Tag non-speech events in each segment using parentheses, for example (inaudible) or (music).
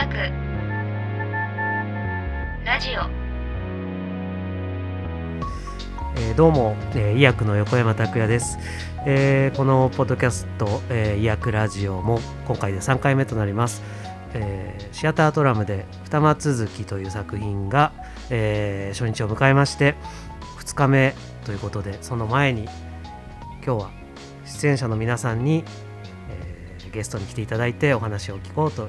薬ラジオ。えーどうも、えー医薬の横山拓也です、えーこのポッドキャスト、えー医薬ラジオも今回で3回目となります、えーシアタートラムで二間続きという作品が、えー初日を迎えまして2日目ということでその前に今日は出演者の皆さんに、えーゲストに来ていただいてお話を聞こうという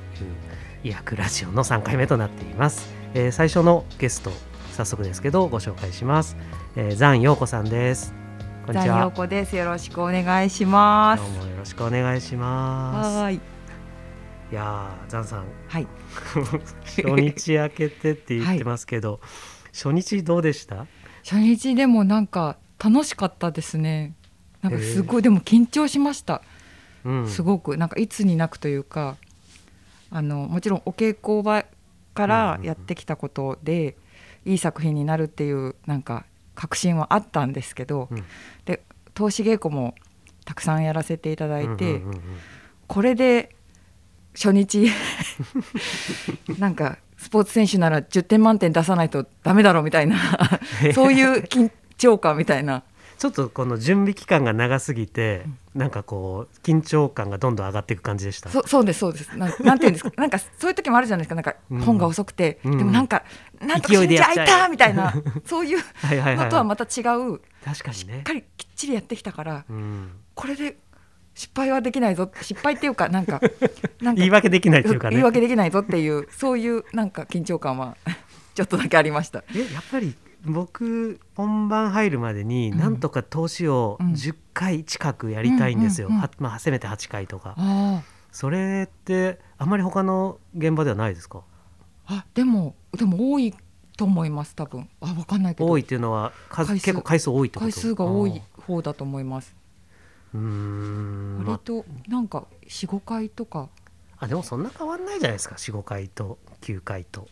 医薬ラジオの3回目となっています、えー最初のゲスト早速ですけどご紹介しますえー、ザン陽子さんです。こんにちは。ザンヨ子です。よろしくお願いしますどう。もよろしくお願いします。はーい。いやー、ザンさん、はい。(laughs) (laughs) 初日明けてって言ってますけど、初日どうでした？初日でもなんか楽しかったですね。なんかすごい、でも緊張しました。うん、すごくなんかいつになくというか、あのもちろんお稽古場からやってきたことで、いい作品になるっていうなんか確信はあったんですけど、うん。で投資稽古もたくさんやらせていただいて。うんうんうんうんこれで初日 (laughs) なんかスポーツ選手なら10点満点出さないとダメだろうみたいな (laughs) そういう緊張感みたいな。ちょっとこの準備期間が長すぎて、なんかこう緊張感がどんどん上がっていく感じでした？そそうですそうですなんなんていうんですか？(laughs) なんかそういう時もあるじゃないですか？なんかうん本が遅くて、うんでもなんかなんとか信じ開いたみたいな (laughs) そういう。のとはまた違う確かにねしっ。かりきっちりやってきたからうん、これで失敗はできないぞ失敗っていうかなんか (laughs) なんか言い訳できないというかね。言い訳できないぞっていうそういうなんか緊張感はちょっとだけありました。えやっぱり僕本番入るまでにうん。なんとか投資をうん。10回近くやりたいんですよ、まあ、せめて8回とか。あそれってあんまり他の現場ではないですか？あでもでも多いと思います多分。あわかんないけど。多いっていうのは数結構回数多いってこと？回数が多いあ方だと思います。ーうーん、ま割となんか45回とかあ、あでもそんな変わんないじゃないですか。45回と9回と。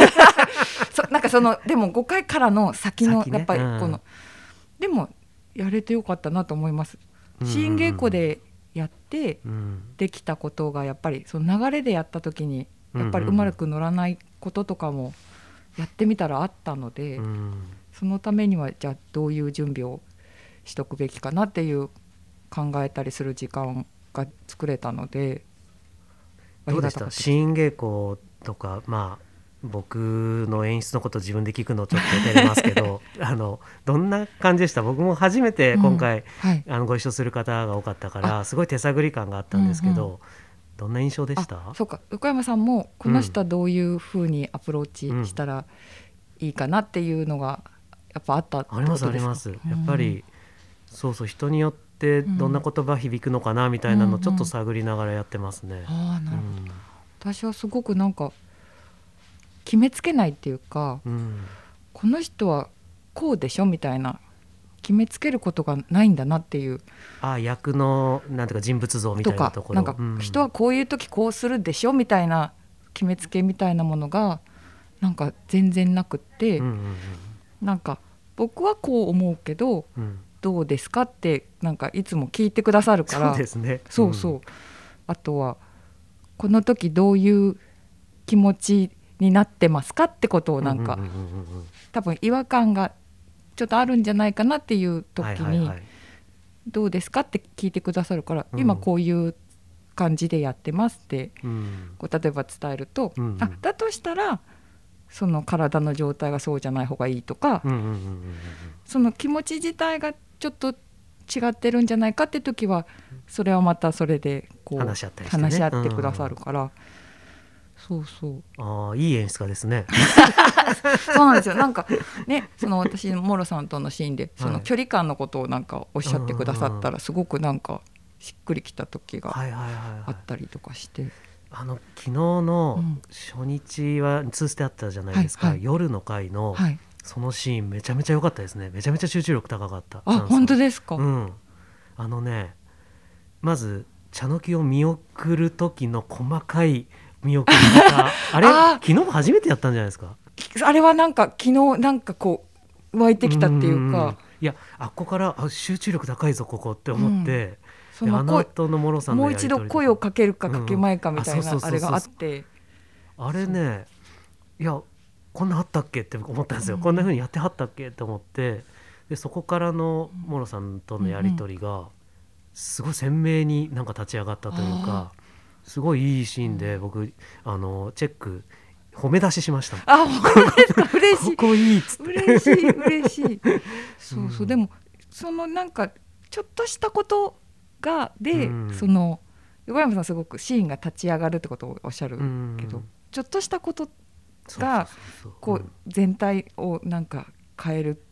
(laughs) そなんかそのでも5回からの先の先ね。やっぱりうん。この、でもやれてよかったなと思います。うん。新稽古でやってうん。できたことがやっぱりその流れでやった時にやっぱりうまく乗らないこととかもやってみたらあったので、うん。そのためにはじゃあどういう準備をしとくべきかなっていう考えたりする時間が作れたのでどうでした？新稽古とかまあ僕の演出のこと自分で聞くのちょっと照れますけど (laughs) あのどんな感じでした？僕も初めて今回、はい、あのご一緒する方が多かったからすごい手探り感があったんですけど、うんうどんな印象でした？あそうか。横山さんもこの人はどういうふうにアプローチしたらいいかなっていうのがやっぱあったありますあります。やっぱり、そうそう人によってどんな言葉響くのかなみたいなのをちょっと探りながらやってますね。ああなるほど、私はすごくなんか決めつけないっていうかうん。うんこの人はこうでしょみたいな決めつけることがないんだなっていう。あ役のなんていうか人物像みたいなところ。なんかうん。人はこういう時こうするでしょみたいな決めつけみたいなものがなんか全然なくって、うんうんなんか僕はこう思うけどうんうんどうですかってなんかいつも聞いてくださるから。そうですね。そうそう。あとはこの時どういう気持ちになってますかってことをなんか、多分違和感がちょっとあるんじゃないかなっていう時にはいはいはい。どうですかって聞いてくださるから、うん。今こういう感じでやってますってうん。こう例えば伝えると、うんうん。あだとしたらその体の状態がそうじゃない方がいいとか、その気持ち自体がちょっと違ってるんじゃないかって時はそれはまたそれでこう話し合ったりね。話し合ってくださるから、そうそう。ああいい演出家ですね。(laughs) そうなんですよ。なんかねその私モロさんとのシーンでそはい。の距離感のことをなんかおっしゃってくださったらすごくなんかしっくりきた時が。あったりとかして、あの昨日のうん。初日はツーステあったじゃないですか、はいはい。夜の回のはいそのシーンめちゃめちゃ良かったですね。めちゃめちゃ集中力高かった。あ本当でですか、うん。あのねまず茶の木を見送る時の細かい見送り方。あれ？昨日も初めてやったんじゃないですか？あれはなんか昨日なんかこう湧いてきたっていううんかいやあっこからあ集中力高いぞここって思って、そであのの声後のモロさんのもう一度声をかけるかかけまいかみたいなあれがあって。あれねいやこんなあったっけって思ったんですよ、うん。こんな風にやってはったっけって思って。でそこからのモロさんとのやり取りがすごい鮮明になんか立ち上がったというかすごいいいシーンで僕あのチェック褒め出ししました。あ嬉しい。ここいい嬉しい嬉しい。(laughs) そうそう、うん。でもそのなんかちょっとしたことがで、うん。その横山さんすごくシーンが立ち上がるってことをおっしゃるうん。けど、ちょっとしたことがこう全体をなんか変える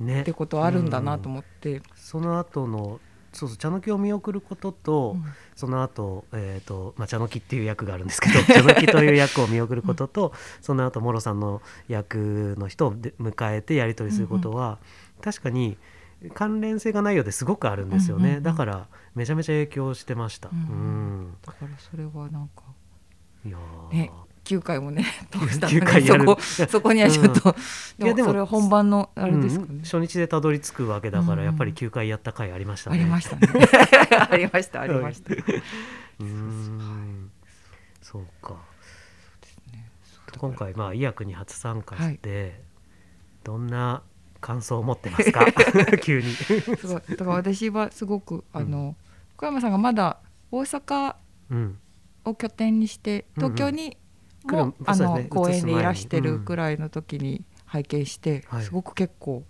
うんね。ってことあるんだなと思って、その後のそうそう茶の木を見送ることと、うん。その後、えーとまあ茶の木っていう役があるんですけど (laughs) 茶の木という役を見送ることと、その後モロさんの役の人をで迎えてやり取りすることは、確かに関連性がないようですごくあるんですよね、うんうんうん。だからめちゃめちゃ影響してました。うん。うん。だからそれはなんかいやー。ね9回もね (laughs) 通したの9回やる。にそこそこにはちょっと、いやでもそれは本番のあれですかね、うん初日でたどり着くわけだから、うん。うんやっぱり9回やった回ありましたね。ありましたね。(laughs) ありましたありました、うーん。そうか。今回まあ医薬に初参加して、どんな感想を持ってますか？(laughs) 急に。すごい。だから私はすごくあの小山さんがまだ大阪うん。を拠点にしてうんうん。東京にも、あの公移す前に演でいらしてるくらいの時に拝見して、はい。すごく結構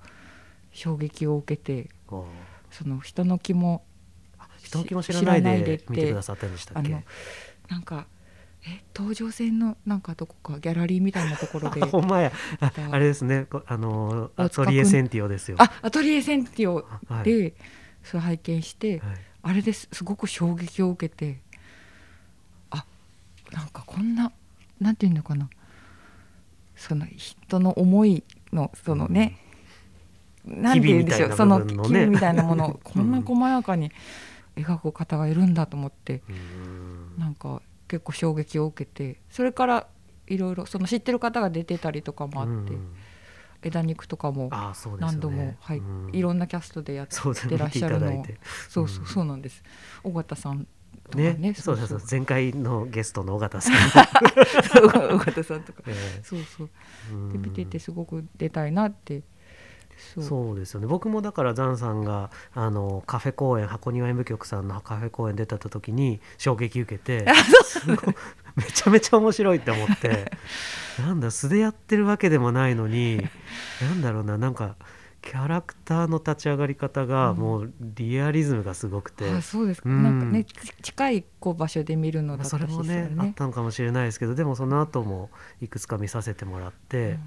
衝撃を受けてこその人の気もう人の気も知らないで見てくださったんでしたっけ？なんかえ東上線のなんかどこかギャラリーみたいなところで (laughs) あほんまやあれですね。こあのアトリエセンティオですよ。あアトリエセンティオはい。で、それ拝見して、はい。あれですすごく衝撃を受けてあなんかこんななんていうのかな。その人の思いのそのね、なんて言うんでしょう。機微みたいなその部分のね。機微みたいなもの。をこんな細やかに描く方がいるんだと思って、うーん。なんか結構衝撃を受けてそれからいろいろその知ってる方が出てたりとかもあって、うん。枝肉とかも何度も、はいうん。いろんなキャストでやってらっしゃるのそうそうそうなんです。尾形さんね。ね。そうそうそう。前回のゲストの尾形さん、(laughs) 尾形さんとか。えそうそう。えで見ててすごく出たいなって。そう。そうですよね。僕もだからザンさんがあのカフェ公演箱庭演舞局さんのカフェ公演出た時に衝撃受けてめちゃめちゃ面白いって思って。(laughs) なんだ素でやってるわけでもないのになんだろうななんかキャラクターの立ち上がり方がうん。もうリアリズムがすごくて、あそうですか、うん。なんかねち近いこう場所で見るのまあだったしそれもねあったのかもしれないですけどでもその後もいくつか見させてもらって、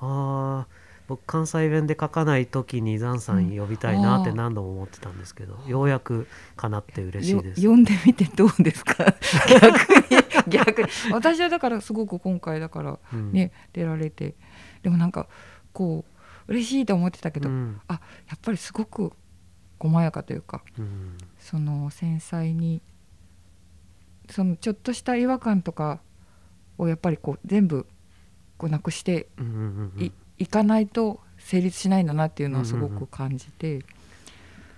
ああ僕関西弁で書かない時にザンさん呼びたいなってうん。何度も思ってたんですけど、ようやく叶って嬉しいです。よ読んでみてどうですか？(laughs) 逆に逆に。私はだからすごく今回だからうん。ね、出られて。でもなんかこう嬉しいと思ってたけど、うん。あやっぱりすごく細やかというかうん。その繊細にそのちょっとした違和感とかをやっぱりこう全部こうなくしてうんうんうんい,、いかないと成立しないんだなっていうのはすごく感じて、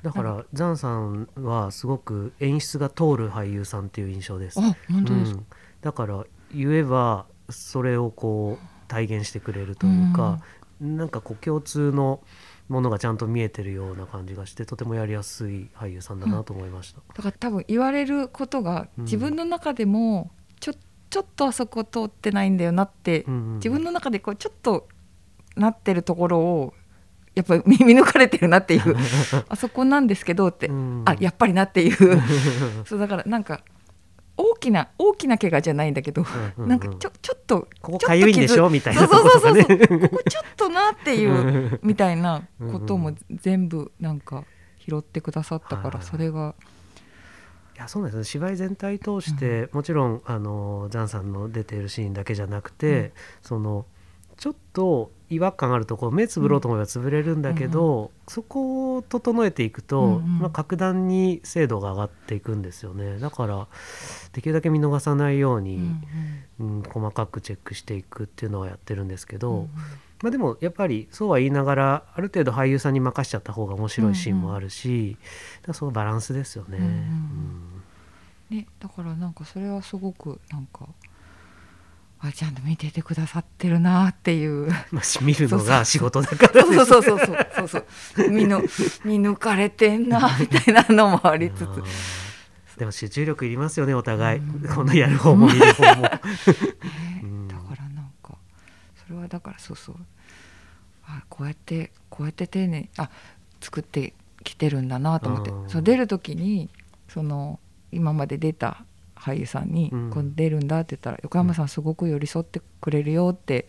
だからザンさんはすごく演出が通る俳優さんっていう印象です。あ本当ですか、うん。だから言えばそれをこう体現してくれるというか、なんかこう共通のものがちゃんと見えてるような感じがしてとてもやりやすい俳優さんだなと思いました。だから多分言われることがうん自分の中でもちょちょっとあそこ通ってないんだよなって、うんうん自分の中でこうちょっとなってるところをやっぱり見見抜かれてるなっていう。(laughs) あそこなんですけどって、うん。あやっぱりなっていう。(laughs) そうだからなんか大きな大きな怪我じゃないんだけど、うんうんなんかちょちょっとここかゆいんでしょ？みたいな。そうそうそうそう。とかねここちょっとなっていうみたいなことも全部なんか拾ってくださったからはいそれが。いやそうなんですね芝居全体通して、もちろんあのザンさんの出ているシーンだけじゃなくて、うん。そのちょっと違和感あるところ目つぶろうと思えば潰れるんだけど、そこを整えていくと、うんうん。まあ、格段に精度が上がっていくんですよね。だからできるだけ見逃さないように、うん細かくチェックしていくっていうのはやってるんですけど、まあ、でもやっぱりそうは言いながらある程度俳優さんに任しちゃった方が面白いシーンもあるし、だからそのバランスですよね。うんうん。うん。ね、だからなんかそれはすごくなんかあちゃんと見ててくださってるなっていう。まあ、し見るのが仕事だからそうそうそうそうそうそう。見の (laughs) 見抜かれてんなみたいなのもありつつ。でも集中力いりますよねお互い、うん。このやる方も見る方も。(laughs) ねうん。だからなんかそれはだからそうそう。あこうやってこうやって丁寧にあ作ってきてるんだなと思って。うんそう出る時にその今まで出た俳優さんにうん「こう出るんだ」って言ったら「横山さんすごく寄り添ってくれるよ」って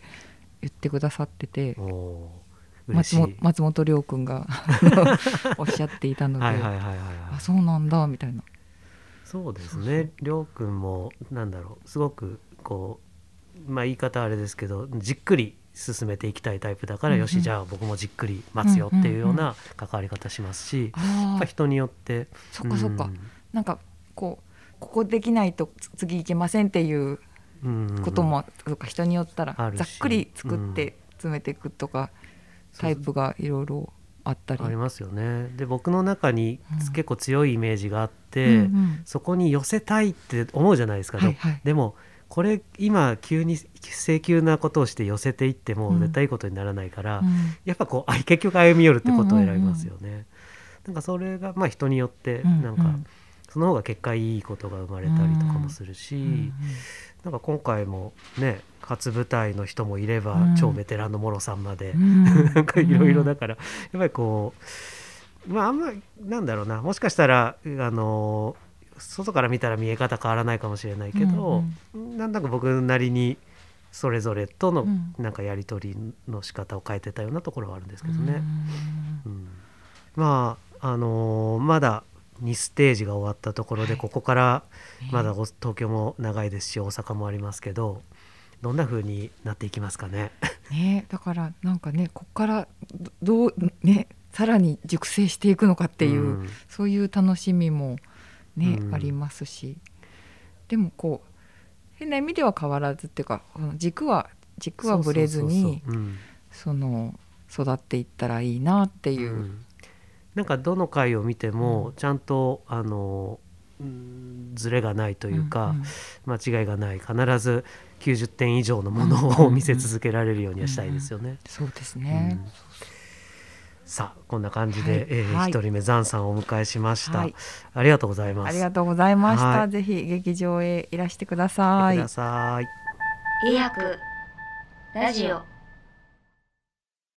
言ってくださってて松本松本涼君が (laughs) おっしゃっていたので、あそうなんだみたいな。そうですね。りょう。くんもなんだろうすごくこうまあ言い方あれですけどじっくり進めていきたいタイプだから、うんうん。よしじゃあ僕もじっくり待つよっていうような関わり方しますし、やっああぱ人によって。そっかそっか、うん。なんかこうここできないとつ次いけませんっていううんことも、そうか人によったらざっくり作って詰めていくとか、タイプがいろいろあったり。ありますよね。で僕の中にうん。結構強いイメージがあって、うんうん。そこに寄せたいって思うじゃないですか、はいはい。でもこれ今急に請求なことをして寄せていってもうん。絶対いいことにならないから、うん。やっぱこうあ結局歩み寄るってことを選びますよね。なんかそれがまあ人によってうん。なんかその方が結果いいことが生まれたりとかもするし、うんうんなんか今回もね初舞台の人もいれば、うん。超ベテランのモロさんまで、うんなんかいろいろだからやっぱりこうまああんまりなんだろうなもしかしたらあの外から見たら見え方変わらないかもしれないけど、なんだか僕なりにそれぞれとのうん。なんかやり取りの仕方を変えてたようなところはあるんですけどうんね。うん。まああのーまだ2ステージが終わったところで、はい。ここからねまだお東京も長いですし大阪もありますけどどんな風になっていきますかね？ねだからなんかねここからどどうねさらに熟成していくのかっていう、うん。そういう楽しみもね、うん。ありますし。でもこう変な意味では変わらずっていうかこの軸は軸はぶれずにその育っていったらいいなっていう、うんなんかどの回を見てもちゃんと、あのうんズレがないというか、間違いがない必ず90点以上のものを見せ続けられるようにはしたいですよね。そうですね、うん。さあこんな感じで、はい。えー人目ザンさんをお迎えしました、はい。ありがとうございます。ありがとうございました、はい。ぜひ劇場へいらしてくだ来さい。てください。医薬ラジオ